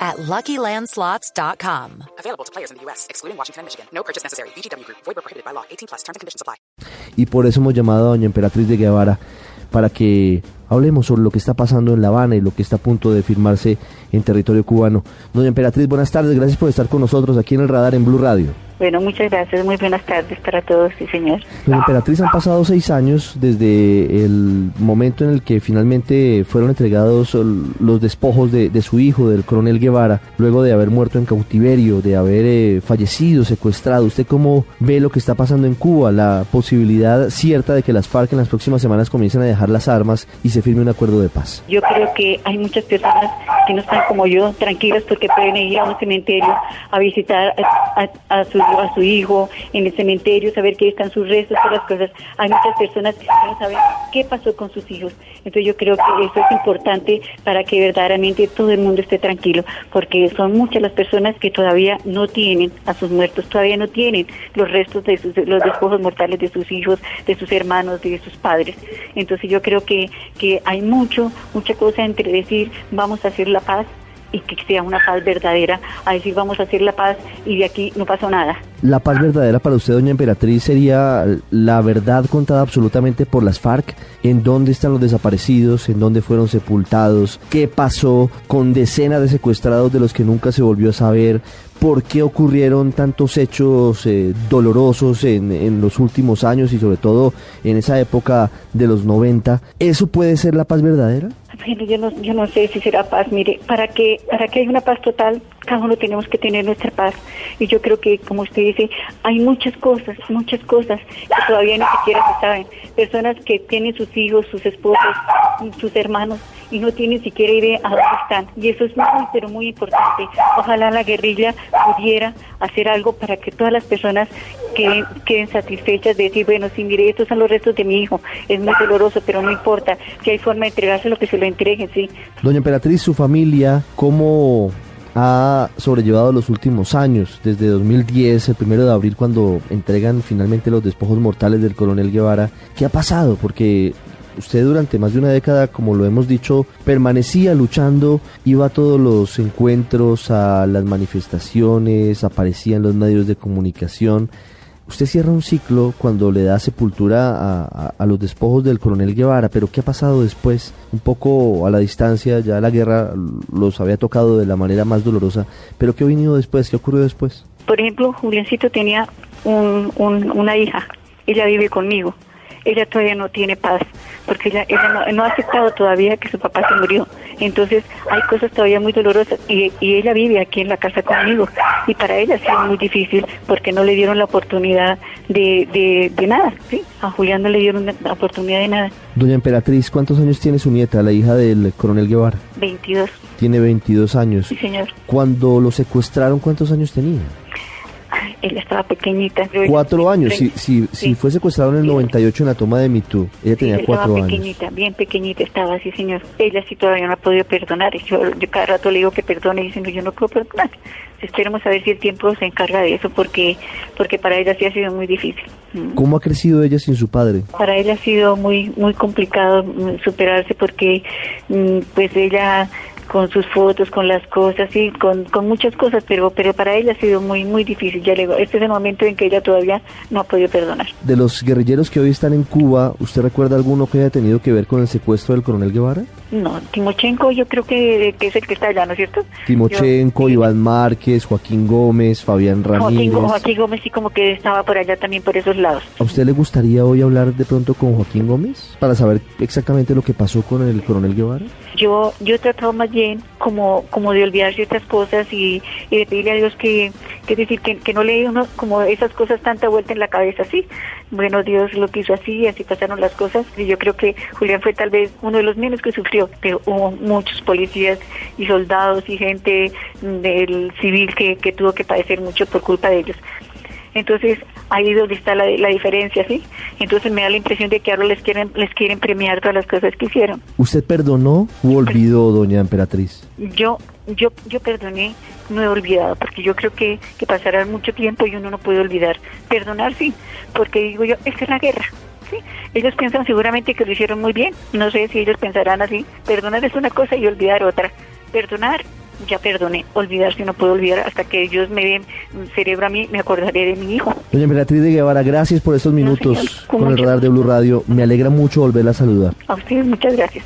at LuckyLandSlots.com. Available to players in the U.S., excluding Washington and Michigan. No purchase necessary. VGW Group. Void where prohibited by law. 18 plus. Terms and conditions apply. y por eso hemos llamado a doña Emperatriz de Guevara para que hablemos sobre lo que está pasando en La Habana y lo que está a punto de firmarse en territorio cubano. Doña Emperatriz, buenas tardes, gracias por estar con nosotros aquí en el radar en Blue Radio. Bueno, muchas gracias. Muy buenas tardes para todos, sí, señor. Doña Emperatriz, han pasado seis años desde el momento en el que finalmente fueron entregados los despojos de, de su hijo, del coronel Guevara, luego de haber muerto en cautiverio, de haber eh, fallecido, secuestrado. ¿Usted cómo ve lo que está pasando en Cuba? La posibilidad cierta de que las FARC en las próximas semanas comiencen a dejar las armas y se firme un acuerdo de paz. Yo creo que hay muchas personas que no están como yo, tranquilas, porque pueden ir a un cementerio a visitar a, a- a a su hijo en el cementerio, saber que están sus restos, todas las cosas. Hay muchas personas que no saben qué pasó con sus hijos. Entonces yo creo que eso es importante para que verdaderamente todo el mundo esté tranquilo, porque son muchas las personas que todavía no tienen a sus muertos, todavía no tienen los restos de sus, los despojos mortales de sus hijos, de sus hermanos, de sus padres. Entonces yo creo que, que hay mucho, mucha cosa entre decir vamos a hacer la paz y que sea una paz verdadera, a decir vamos a hacer la paz y de aquí no pasó nada. La paz verdadera para usted, doña Emperatriz, sería la verdad contada absolutamente por las FARC, en dónde están los desaparecidos, en dónde fueron sepultados, qué pasó con decenas de secuestrados de los que nunca se volvió a saber, por qué ocurrieron tantos hechos eh, dolorosos en, en los últimos años y sobre todo en esa época de los 90. ¿Eso puede ser la paz verdadera? Bueno, yo no, yo no sé si será paz. Mire, para que para que haya una paz total, cada uno tenemos que tener nuestra paz. Y yo creo que, como usted dice, hay muchas cosas, muchas cosas que todavía ni siquiera se saben. Personas que tienen sus hijos, sus esposos, sus hermanos y no tienen siquiera idea a dónde están. Y eso es muy, pero muy importante. Ojalá la guerrilla pudiera hacer algo para que todas las personas queden, queden satisfechas de decir, bueno, sí, mire, estos son los restos de mi hijo. Es muy doloroso, pero no importa. Si hay forma de entregárselo, que se lo entreguen, sí. Doña Emperatriz, su familia, ¿cómo ha sobrellevado los últimos años? Desde 2010, el primero de abril, cuando entregan finalmente los despojos mortales del coronel Guevara. ¿Qué ha pasado? Porque usted durante más de una década, como lo hemos dicho, permanecía luchando, iba a todos los encuentros, a las manifestaciones, aparecía en los medios de comunicación. Usted cierra un ciclo cuando le da sepultura a, los despojos del coronel Guevara, pero ¿qué ha pasado después? Un poco a la distancia, ya la guerra los había tocado de la manera más dolorosa, pero ¿qué ha venido después? ¿Qué ocurrió después? Por ejemplo, Juliancito tenía un, un- una hija, ella vive conmigo, ella todavía no tiene paz, porque ella, ella no, no ha aceptado todavía que su papá se murió. Entonces hay cosas todavía muy dolorosas y, y ella vive aquí en la casa conmigo y para ella ha sido muy difícil porque no le dieron la oportunidad de, de, de nada, ¿sí? A Julián no le dieron la oportunidad de nada. Doña Emperatriz, ¿cuántos años tiene su nieta, la hija del coronel Guevara? 22, Tiene 22 años. sí señor. Cuando lo secuestraron, ¿cuántos años tenía? Ella estaba pequeñita. Yo- Cuatro años. Si, si, si Sí. fue secuestrado en el Sí. 98 en la toma de Mitú, ella Sí, tenía ella cuatro estaba años. pequeñita, bien pequeñita estaba, sí señor. Ella sí todavía no ha podido perdonar. Yo, yo cada rato le digo que perdone y dice, no, yo no puedo perdonar. Esperemos a ver si el tiempo se encarga de eso porque porque para ella sí ha sido muy difícil. Mm. ¿Cómo ha crecido ella sin su padre? Para ella ha sido muy muy complicado mm, superarse porque mm, pues ella con sus fotos, con las cosas, sí, con, con muchas cosas, pero pero para ella ha sido muy muy difícil. Ya le digo, este es el momento en que ella todavía no ha podido perdonar. De los guerrilleros que hoy están en Cuba, ¿usted recuerda alguno que haya tenido que ver con el secuestro del coronel Guevara? No, Timochenko yo creo que, que es el que está allá, ¿no es cierto? Timochenko, Yo- Iván Márquez, Joaquín Gómez, Fabián Joaquín, Ramírez. Joaquín Gómez sí como que estaba por allá también por esos lados. ¿A usted le gustaría hoy hablar de pronto con Joaquín Gómez para saber exactamente lo que pasó con el coronel Guevara? Yo yo he tratado más bien como como de olvidar ciertas cosas y, y de pedirle a Dios que, que decir, que, que no le dé uno como esas cosas tanta vuelta en la cabeza así. Bueno, Dios lo quiso así, así pasaron las cosas y yo creo que Julián fue tal vez uno de los menos que sufrió, pero hubo muchos policías y soldados y gente del civil que, que tuvo que padecer mucho por culpa de ellos. Entonces, ahí donde está la, la diferencia, ¿sí? Entonces me da la impresión de que ahora les quieren, les quieren premiar todas las cosas que hicieron. ¿Usted perdonó o olvidó, doña Emperatriz? Yo, yo, yo perdoné, no he olvidado, porque yo creo que, que pasará mucho tiempo y uno no puede olvidar. Perdonar sí, porque digo yo, esta es la guerra. ¿sí? Ellos piensan seguramente que lo hicieron muy bien, no sé si ellos pensarán así. Perdonar es una cosa y olvidar otra. Perdonar ya perdoné, olvidar si no puedo olvidar hasta que Dios me dé cerebro a mí, me acordaré de mi hijo. Doña Emperatriz de Guevara, gracias por estos minutos señor, con con el radar de Blue Radio. Me alegra mucho volverla a saludar. A ustedes muchas gracias.